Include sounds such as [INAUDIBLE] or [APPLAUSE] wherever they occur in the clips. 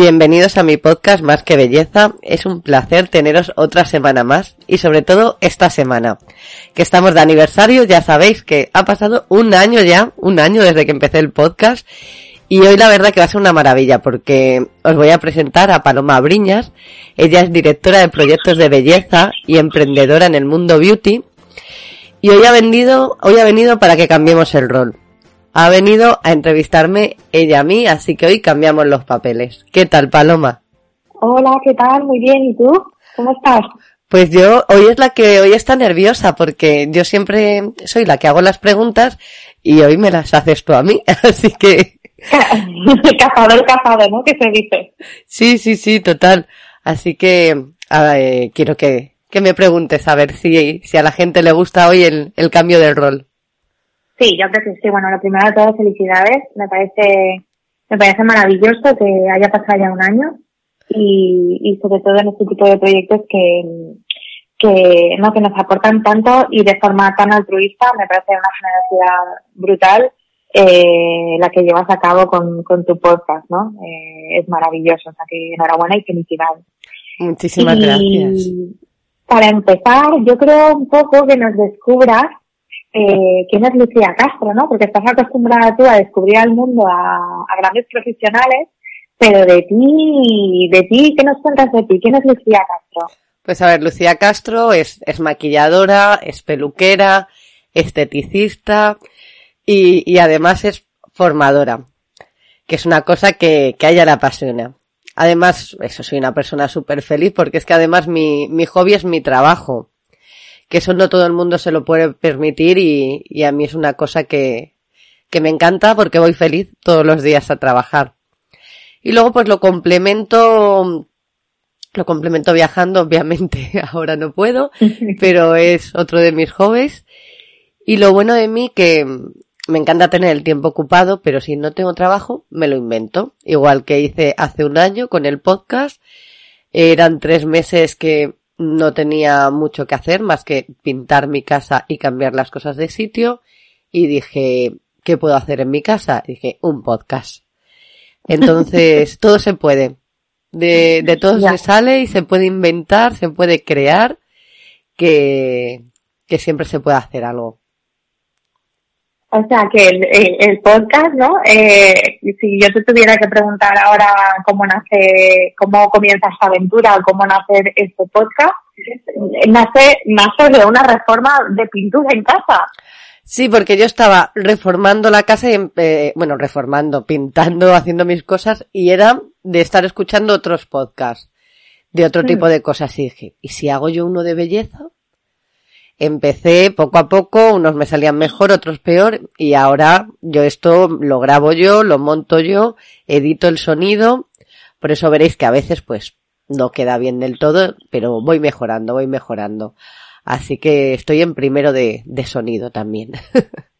Bienvenidos a mi podcast Más que Belleza. Es un placer teneros otra semana más y sobre todo esta semana, que estamos de aniversario, ya sabéis que ha pasado un año ya, un año desde que empecé el podcast y hoy la verdad que va a ser una maravilla porque os voy a presentar a Paloma Briñas. Ella es directora de proyectos de belleza y emprendedora en el mundo beauty y hoy ha venido, hoy ha venido para que cambiemos el rol ha venido a entrevistarme ella a mí, así que hoy cambiamos los papeles. ¿Qué tal, Paloma? Hola, ¿qué tal? Muy bien, ¿y tú? ¿Cómo estás? Pues yo, hoy es la que hoy está nerviosa porque yo siempre soy la que hago las preguntas y hoy me las haces tú a mí, [LAUGHS] así que... [LAUGHS] cazador, cazador, ¿no? Que se dice. Sí, sí, sí, total. Así que eh, quiero que, que me preguntes a ver si, si a la gente le gusta hoy el, el cambio de rol. Sí, yo creo que sí. Bueno, lo primero de todo, felicidades. Me parece, me parece maravilloso que haya pasado ya un año y, y sobre todo en este tipo de proyectos que, que, no, que nos aportan tanto y de forma tan altruista. Me parece una generosidad brutal eh, la que llevas a cabo con, con tu podcast, ¿no? Eh, es maravilloso. O sea que enhorabuena y felicidades. Muchísimas gracias. Para empezar, yo creo un poco que nos descubras eh, quién es Lucía Castro, ¿no? Porque estás acostumbrada tú a descubrir al mundo a, grandes profesionales, pero de ti, de ti, ¿qué nos cuentas de ti? ¿Quién es Lucía Castro? Pues a ver, Lucía Castro es, maquilladora, es peluquera, esteticista y, además es formadora, que es una cosa que, que a ella le apasiona. Además, eso, soy una persona súper feliz porque es que además mi, mi hobby es mi trabajo que eso no todo el mundo se lo puede permitir y, y a mí es una cosa que, que me encanta porque voy feliz todos los días a trabajar. Y luego pues lo complemento, lo complemento viajando, [LAUGHS] obviamente ahora no puedo, [LAUGHS] pero es otro de mis hobbies. Y lo bueno de mí que me encanta tener el tiempo ocupado, pero si no tengo trabajo, me lo invento. Igual que hice hace un año con el podcast. Eran tres meses que no tenía mucho que hacer más que pintar mi casa y cambiar las cosas de sitio y dije, ¿qué puedo hacer en mi casa? dije, un podcast. Entonces, [LAUGHS] todo se puede. De, de todo se sale y se puede inventar, se puede crear, que, que siempre se puede hacer algo. O sea, que el, el, podcast, ¿no? Eh, si yo te tuviera que preguntar ahora cómo nace, cómo comienza esta aventura o cómo nace este podcast, nace, nace de una reforma de pintura en casa. Sí, porque yo estaba reformando la casa y, eh, bueno, reformando, pintando, [LAUGHS] haciendo mis cosas y era de estar escuchando otros podcasts de otro tipo mm. de cosas y dije, ¿y si hago yo uno de belleza? Empecé poco a poco, unos me salían mejor, otros peor, y ahora yo esto lo grabo yo, lo monto yo, edito el sonido, por eso veréis que a veces pues no queda bien del todo, pero voy mejorando, voy mejorando. Así que estoy en primero de, de sonido también. [LAUGHS]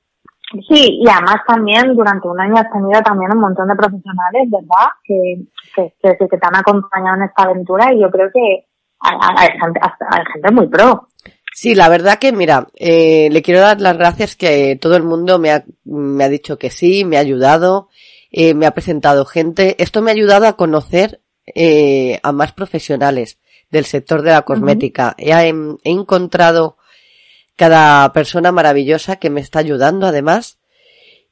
Sí, y además también durante un año has tenido también un montón de profesionales, ¿verdad? Que, que, que, te han acompañado en esta aventura y yo creo que hay, hay, hay gente muy pro. Sí, la verdad que, mira, eh, le quiero dar las gracias que todo el mundo me ha, me ha dicho que sí, me ha ayudado, eh, me ha presentado gente. Esto me ha ayudado a conocer eh, a más profesionales del sector de la cosmética. he, he, encontrado cada persona maravillosa que me está ayudando, además,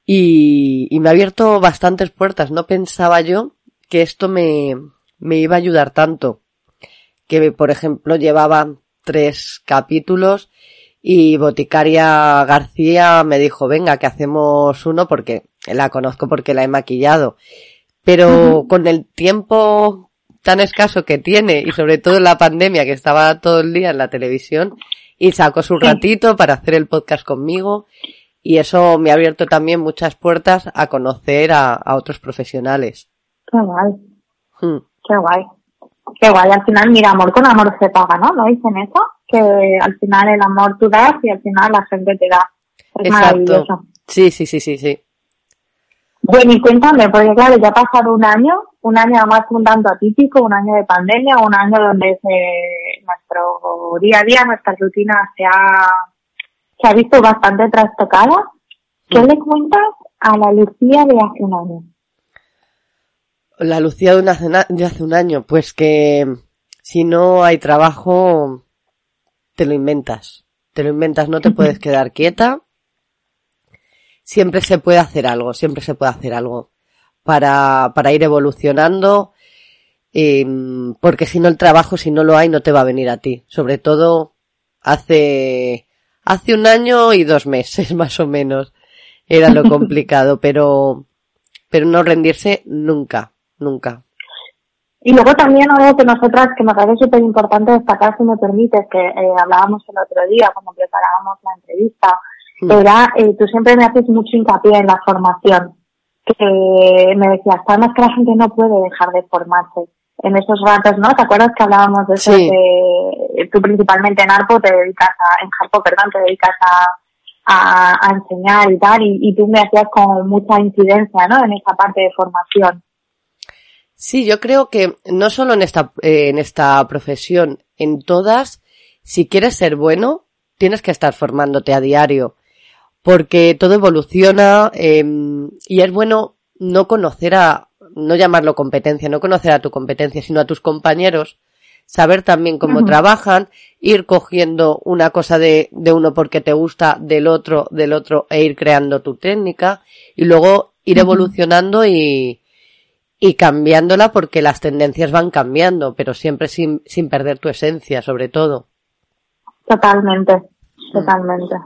y, y me ha abierto bastantes puertas. No pensaba yo que esto me, me iba a ayudar tanto. Que, por ejemplo, llevaba tres capítulos y Boticaria García me dijo, venga, que hacemos uno porque la conozco porque la he maquillado. Pero con el tiempo tan escaso que tiene y sobre todo en la pandemia que estaba todo el día en la televisión y sacó su ratito para hacer el podcast conmigo y eso me ha abierto también muchas puertas a conocer a, otros profesionales. Qué guay. Hmm. Qué guay. Qué guay. Al final, mira, amor con amor se paga, ¿no? ¿No dicen eso? Que al final el amor tú das y al final la gente te da. Es maravilloso. Sí, sí, sí, sí, sí. Bueno, y cuéntame, porque claro, ya ha pasado un año, un año además un tanto atípico, un año de pandemia, un año donde nuestro día a día, nuestra rutina se ha, se ha visto bastante trastocada. ¿Qué mm. le cuentas a la Lucía de hace un año? La Lucía de, de hace un año, pues que si no hay trabajo, te lo inventas. Te lo inventas, no te puedes quedar quieta siempre se puede hacer algo, siempre se puede hacer algo para, para ir evolucionando, em, porque si no el trabajo, si no lo hay, no te va a venir a ti. Sobre todo hace, hace un año y dos meses [LAUGHS] más o menos era lo [LAUGHS] complicado, pero, pero no rendirse nunca, nunca. Y luego también algo que nosotras, que me parece súper importante destacar, si me permites, que eh, hablábamos el otro día cuando preparábamos la entrevista, Mm. era, eh, tú siempre me haces mucho hincapié en la formación, que me decías, además que la gente no puede dejar de formarse en esos ratos, ¿no? ¿Te acuerdas que hablábamos de eso? Que tú principalmente en Arpo te dedicas a, en Harpo, perdón, te dedicas a, a, enseñar y tal, y, tú me hacías con mucha incidencia, ¿no? En esa parte de formación. Sí, yo creo que no solo en esta, eh, en esta profesión, en todas, si quieres ser bueno, tienes que estar formándote a diario porque todo evoluciona em, y es bueno no conocer a, no llamarlo competencia, no conocer a tu competencia, sino a tus compañeros, saber también cómo trabajan, ir cogiendo una cosa de, de uno porque te gusta, del otro, del otro, e ir creando tu técnica, y luego ir evolucionando y, y cambiándola porque las tendencias van cambiando, pero siempre sin, sin perder tu esencia, sobre todo. Totalmente, totalmente.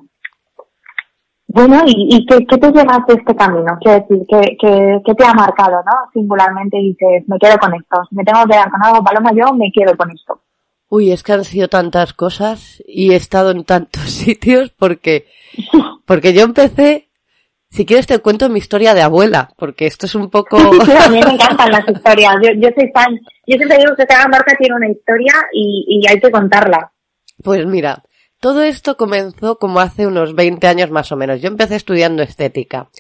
Bueno, ¿y, qué, te llevas de este camino? Quiero decir, ¿qué, te ha marcado, no? Singularmente dices, me quedo con esto. Si me tengo que quedar con algo, Paloma, yo me quedo con esto. Uy, es que han sido tantas cosas y he estado en tantos [LAUGHS] sitios porque, porque yo empecé, si quieres te cuento mi historia de abuela, porque esto es un poco... a mí me [LAUGHS] encantan las historias, yo, yo soy fan. Yo siempre digo que cada marca tiene una historia y, y hay que contarla. Pues mira, todo esto comenzó como hace unos 20 años más o menos. Yo empecé estudiando estética.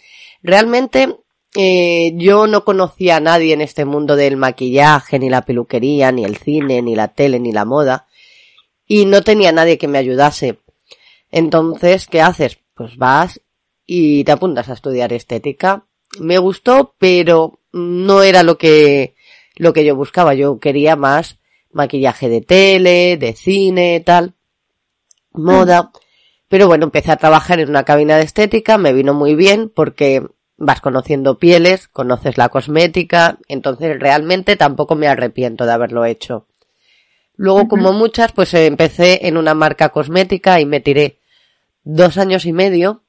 Realmente eh, yo no conocía a nadie en este mundo del maquillaje, ni la peluquería, ni el cine, ni la tele, ni la moda. Y no tenía nadie que me ayudase. Entonces, ¿qué haces? Pues vas y te apuntas a estudiar estética. Me gustó, pero no era lo que, lo que yo buscaba. Yo quería más maquillaje de tele, de cine, tal moda. Pero bueno, empecé a trabajar en una cabina de estética, me vino muy bien porque vas conociendo pieles, conoces la cosmética, entonces realmente tampoco me arrepiento de haberlo hecho. Luego, como muchas, pues empecé en una marca cosmética y me tiré dos años y medio.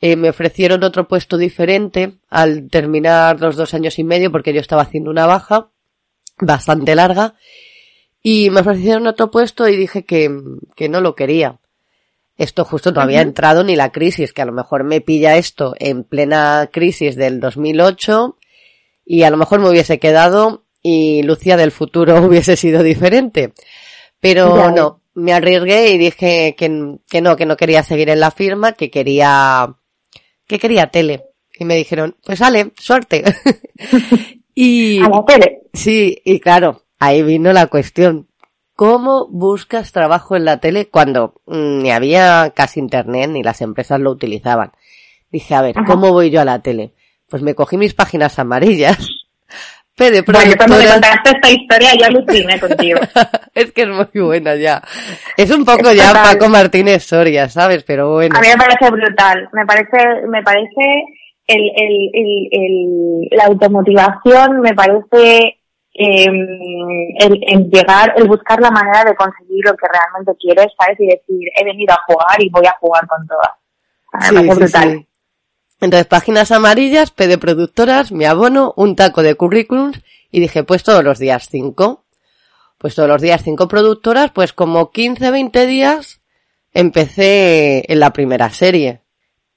Eh, me ofrecieron otro puesto diferente al terminar los dos años y medio porque yo estaba haciendo una baja bastante larga y me ofrecieron otro puesto y dije que, que no lo quería. Esto justo no había entrado ni la crisis, que a lo mejor me pilla esto en plena crisis del 2008 y a lo mejor me hubiese quedado y Lucía del futuro [LAUGHS] hubiese sido diferente. Pero no, me arriesgué y dije que, que no, que no quería seguir en la firma, que quería, que quería tele. Y me dijeron, pues sale, suerte. [LAUGHS] y, a la tele. Sí, y claro, ahí vino la cuestión. ¿Cómo buscas trabajo en la tele cuando mm, ni había casi internet ni las empresas lo utilizaban? Dije, a ver, ¿cómo voy yo a la tele? Pues me cogí mis páginas amarillas. Pero bueno, cuando me contaste esta historia yo aluciné contigo. [LAUGHS] es que es muy buena ya. Es un poco ya Paco Martínez Soria, ¿sabes? Pero bueno. A mí me parece brutal. Me parece, me parece el, el, el, el la automotivación, me parece em, el, el, llegar, el buscar la manera de conseguir lo que realmente quieres, ¿sabes? Y decir, he venido a jugar y voy a jugar con todas. Sí, Entonces, páginas amarillas, P de productoras, mi abono, un taco de currículums y dije, pues todos los días cinco. Pues todos los días cinco productoras, pues como 15, 20 días empecé en la primera serie.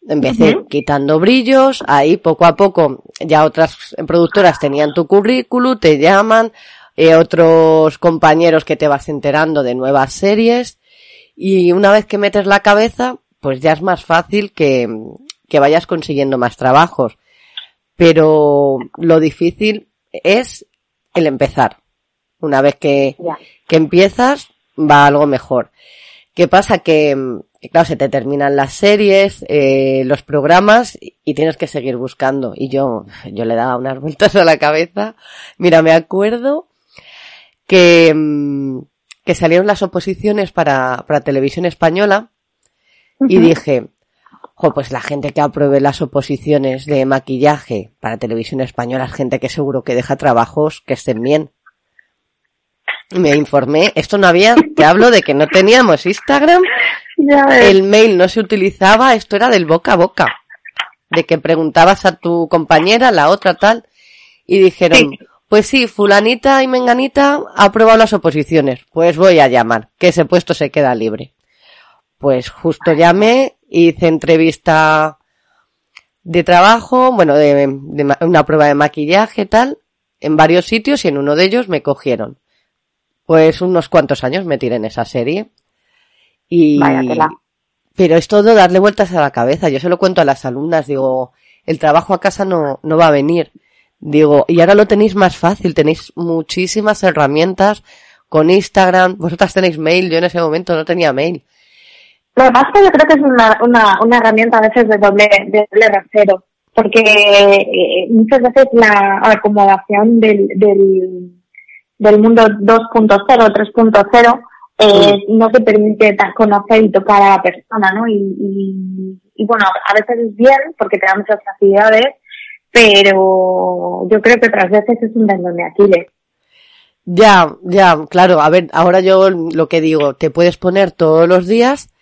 Empecé quitando brillos, ahí poco a poco ya otras productoras tenían tu currículum, te llaman, eh, otros compañeros que te vas enterando de nuevas series y una vez que metes la cabeza, pues ya es más fácil que, que vayas consiguiendo más trabajos. Pero lo difícil es el empezar. Una vez que, que empiezas, va algo mejor. ¿Qué pasa? Que, claro, se te terminan las series, eh, los programas y tienes que seguir buscando. Y yo, yo le daba unas [LAUGHS] vueltas a la cabeza. Mira, me acuerdo que, mm, que salieron las oposiciones para, para televisión española y dije, jo, pues la gente que apruebe las oposiciones de maquillaje para televisión española es gente que seguro que deja trabajos que estén bien. Me informé, esto no había, te hablo de que no teníamos Instagram, [LAUGHS] el mail no se utilizaba, esto era del boca a boca, de que preguntabas a tu compañera, la otra tal, y dijeron, pues sí, fulanita y menganita ha aprobado las oposiciones, pues voy a llamar, que ese puesto se queda libre. Pues justo llamé, hice entrevista de trabajo, bueno, de, de una prueba de maquillaje tal, en varios sitios y en uno de ellos me cogieron pues unos cuantos años me tiré en esa serie. Y, pero es todo darle vueltas a la cabeza. Yo se lo cuento a las alumnas, digo, el trabajo a casa no, no va a venir. Digo, y ahora lo tenéis más fácil, tenéis muchísimas herramientas con Instagram, vosotras tenéis mail, yo en ese momento no tenía mail. Lo que pasa es que yo creo que es una, una, una herramienta a veces de doble, de doble rasero, porque eh, muchas veces la acomodación del, del, del mundo 2.0, 3.0, eh, no te permite conocer y tocar a la persona, ¿no? Y, y, bueno, a veces es bien porque te da muchas facilidades, pero yo creo que otras veces es un tendón de Aquiles. Ya, ya, claro. A ver, ahora yo lo que digo, te puedes poner todos los días,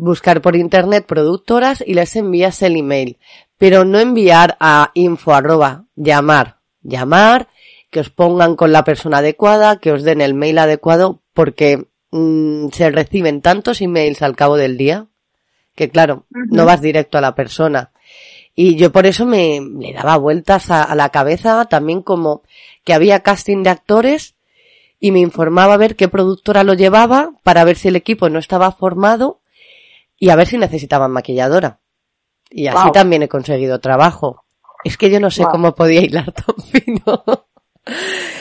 buscar por internet productoras y les envías el email. Pero no enviar a info arroba, llamar, llamar que os pongan con la persona adecuada, que os den el mail adecuado, porque mm, se reciben tantos emails al cabo del día que claro, no vas directo a la persona. Y yo por eso me le daba vueltas a, la cabeza también como que había casting de actores y me informaba a ver qué productora lo llevaba para ver si el equipo no estaba formado y a ver si necesitaban maquilladora. Y así también he conseguido trabajo. Es que yo no sé cómo podía hilar [LAUGHS] tan fino.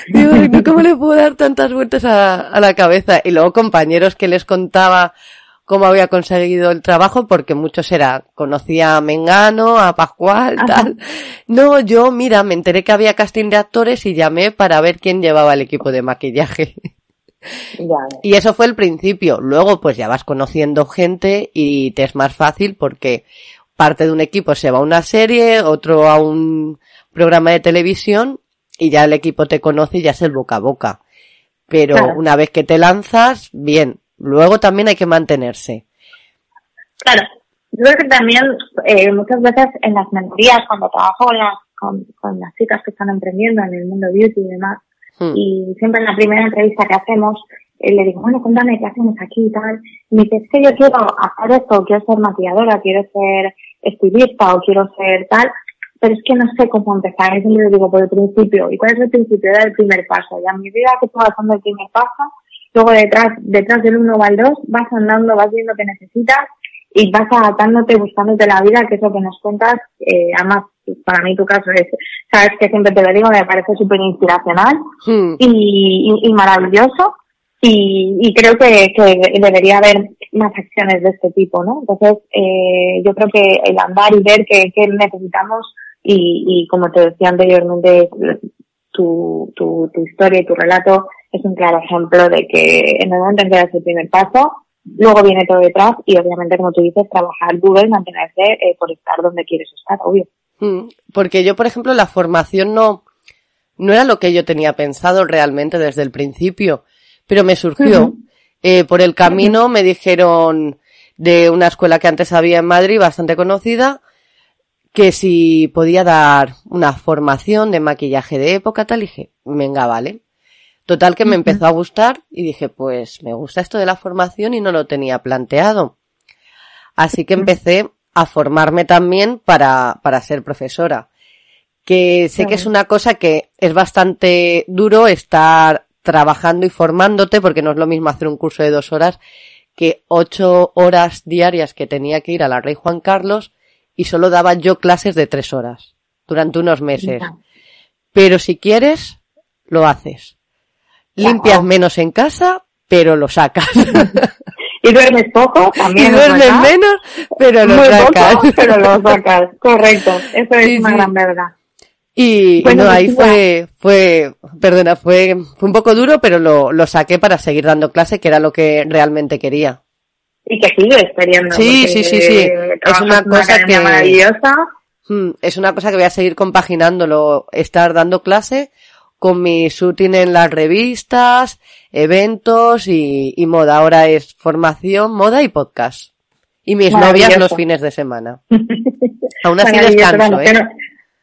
Digo, ¿cómo le puedo dar tantas vueltas a, la cabeza? Y luego compañeros que les contaba cómo había conseguido el trabajo, porque muchos era, conocía a Mengano, a Pascual, tal. No, yo, mira, me enteré que había casting de actores y llamé para ver quién llevaba el equipo de maquillaje. Y eso fue el principio. Luego, pues ya vas conociendo gente y te es más fácil porque parte de un equipo se va a una serie, otro a un programa de televisión y ya el equipo te conoce y ya es el boca a boca. Pero una vez que te lanzas, bien. Luego también hay que mantenerse. Claro. Yo creo que también eh, muchas veces en las mentorías, cuando trabajo con las, con, las chicas que están emprendiendo en el mundo beauty y demás, hmm. y siempre en la primera entrevista que hacemos, le digo, bueno, cuéntame qué hacemos aquí y tal. Y me dice, es que yo quiero hacer esto, quiero ser maquilladora, quiero ser estilista o quiero ser tal pero es que no sé cómo empezar, eso lo digo por el principio. ¿Y cuál es el principio? Era el primer paso. Y a medida que tú vas dando el primer paso, luego detrás, detrás del uno va el dos, vas andando, vas viendo que necesitas y vas adaptándote, buscándote la vida, que es lo que nos cuentas. Eh, además, para mí tu caso es, sabes que siempre te lo digo, me parece súper inspiracional hmm. y, y, maravilloso. Y, y creo que, que, debería haber más acciones de este tipo, ¿no? Entonces, eh, yo creo que el andar y ver qué, qué necesitamos y, y como te decía anteriormente, tu, tu, tu historia y tu relato es un claro ejemplo de que en el momento en que das el primer paso, luego viene todo detrás y obviamente, como tú dices, trabajar duro y mantenerse eh, por estar donde quieres estar, obvio. Mm, porque yo, por ejemplo, la formación no, no era lo que yo tenía pensado realmente desde el principio, pero me surgió. Eh, por el camino me dijeron de una escuela que antes había en Madrid, bastante conocida, que si podía dar una formación de maquillaje de época, tal, y dije, venga, vale. Total que me empezó a gustar y dije, pues me gusta esto de la formación y no lo tenía planteado. Así que empecé a formarme también para, para ser profesora que sé que es una cosa que es bastante duro estar trabajando y formándote, porque no es lo mismo hacer un curso de dos horas que ocho horas diarias que tenía que ir a la Rey Juan Carlos y solo daba yo clases de tres horas durante unos meses. Pero si quieres, lo haces. Limpias menos en casa, pero lo sacas. [LAUGHS] y duermes poco, también. Y duermes menos, pero lo sacas. pero lo sacas, [LAUGHS] correcto. Eso es una gran verdad. Y bueno, ahí fue, fue, perdona, fue, fue un poco duro, pero lo, lo saqué para seguir dando clase, que era lo que realmente quería. Y que sigues queriendo. Sí, sí, sí, sí. Es una cosa que, maravillosa. Hmm, es una cosa que voy a seguir compaginándolo, estar dando clase con mi shooting en las revistas, eventos y, y moda. Ahora es formación, moda y podcast. Y mis novias los fines de semana. [LAUGHS] Aún así descanso, ¿eh?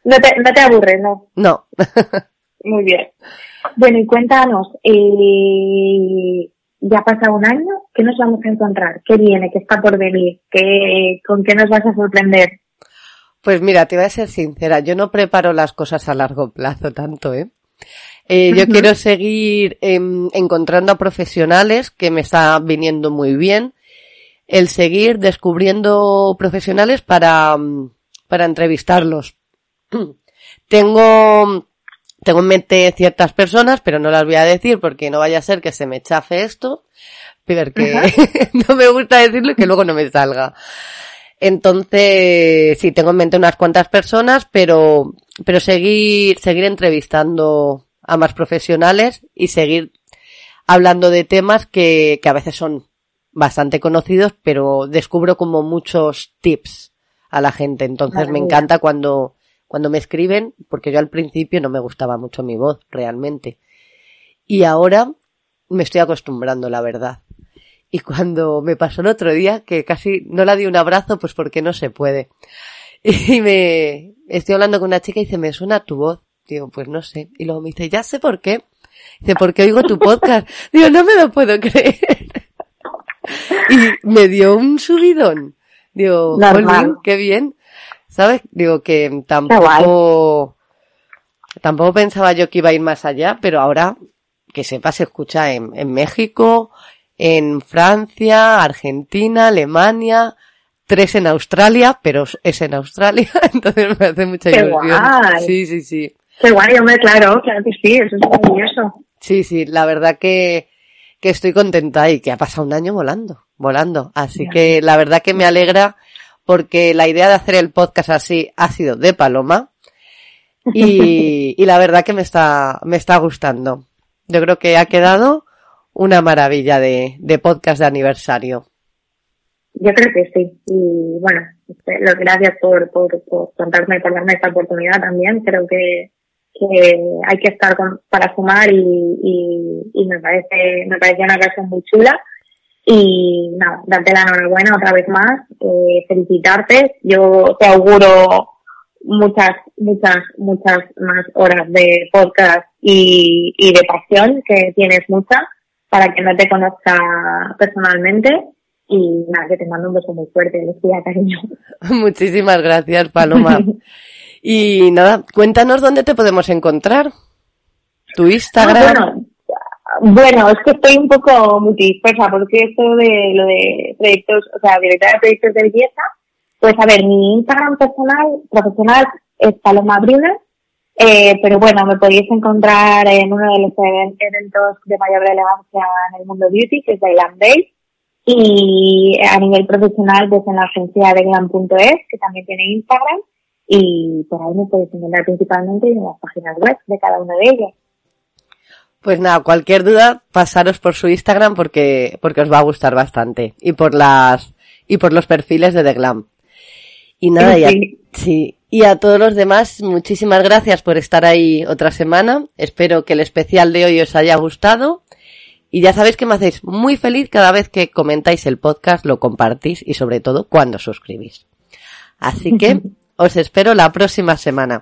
No te, no te aburres, ¿no? No. [LAUGHS] Muy bien. Bueno, y cuéntanos, eh, ya pasa un año, ¿qué nos vamos a encontrar? ¿Qué viene? ¿Qué está por venir? ¿Qué, ¿Con qué nos vas a sorprender? Pues mira, te voy a ser sincera, yo no preparo las cosas a largo plazo tanto, ¿eh? Eh yo quiero seguir eh, encontrando a profesionales que me está viniendo muy bien. El seguir descubriendo profesionales para, para entrevistarlos. [CLEARS THROAT] Tengo, tengo en mente ciertas personas, pero no las voy a decir porque no vaya a ser que se me chafe esto, porque [LAUGHS] no me gusta decirlo y que luego no me salga. Entonces, sí, tengo en mente unas cuantas personas, pero, pero seguir, seguir entrevistando a más profesionales y seguir hablando de temas que, que a veces son bastante conocidos, pero descubro como muchos tips a la gente. Entonces me encanta cuando, cuando me escriben, porque yo al principio no me gustaba mucho mi voz, realmente. Y ahora me estoy acostumbrando, la verdad. Y cuando me pasó el otro día, que casi no la di un abrazo, pues porque no se puede. [LAUGHS] Y me estoy hablando con una chica y dice, me suena tu voz. Digo, pues no sé. Y luego me dice, ya sé por qué. Dice, porque oigo tu podcast. [LAUGHS] Digo, no me lo puedo creer. [LAUGHS] Y me dio un subidón. Digo, qué bien. ¿Sabes? Digo que tampoco, tampoco pensaba yo que iba a ir más allá, pero ahora que sepa se escucha en, en México, en Francia, Argentina, Alemania, tres en Australia, pero es en Australia, [LAUGHS] entonces me hace mucha Qué ilusión. Guay. Sí, sí, sí. Qué guay, hombre, claro, claro que sí, eso es maravilloso. Sí, sí, la verdad que, que estoy contenta y que ha pasado un año volando, volando. Así que la verdad que me alegra porque la idea de hacer el podcast así ha sido de Paloma y, [LAUGHS] y la verdad que me está, me está gustando. Yo creo que ha quedado una maravilla de, podcast de aniversario. Yo creo que sí. Y bueno, este, gracias por, por, por contarme y por darme esta oportunidad también. Creo que, que hay que estar con, para sumar y, y, y me parece, me parece una ocasión muy chula. Y nada, darte la enhorabuena otra vez más, eh, felicitarte. Yo te auguro muchas, muchas, muchas más horas de podcast y, y de pasión, que tienes mucha, para que no te conozca personalmente. Y nada, que te mando un beso muy fuerte, Lucía, cariño. [LAUGHS] Muchísimas gracias, Paloma. [LAUGHS] y nada, cuéntanos dónde te podemos encontrar. Tu Instagram. Ah, bueno, bueno, es que estoy un poco multidispersa porque esto de lo de proyectos, o sea, directora de proyectos de belleza, pues a ver, mi Instagram personal, profesional es Paloma Bruna, eh, pero bueno, me podéis encontrar en uno de los eventos de mayor relevancia en el mundo beauty, que es Island Day, y a nivel profesional, pues en la agencia de glam.es, que también tiene Instagram, y por ahí me podéis encontrar principalmente en las páginas web de cada una de ellas. Pues nada, cualquier duda, pasaros por su Instagram porque, porque os va a gustar bastante. Y por las, y por los perfiles de The Glam. Y nada, ya, sí, Y a todos los demás, muchísimas gracias por estar ahí otra semana. Espero que el especial de hoy os haya gustado. Y ya sabéis que me hacéis muy feliz cada vez que comentáis el podcast, lo compartís y sobre todo cuando suscribís. Así que [LAUGHS] os espero la próxima semana.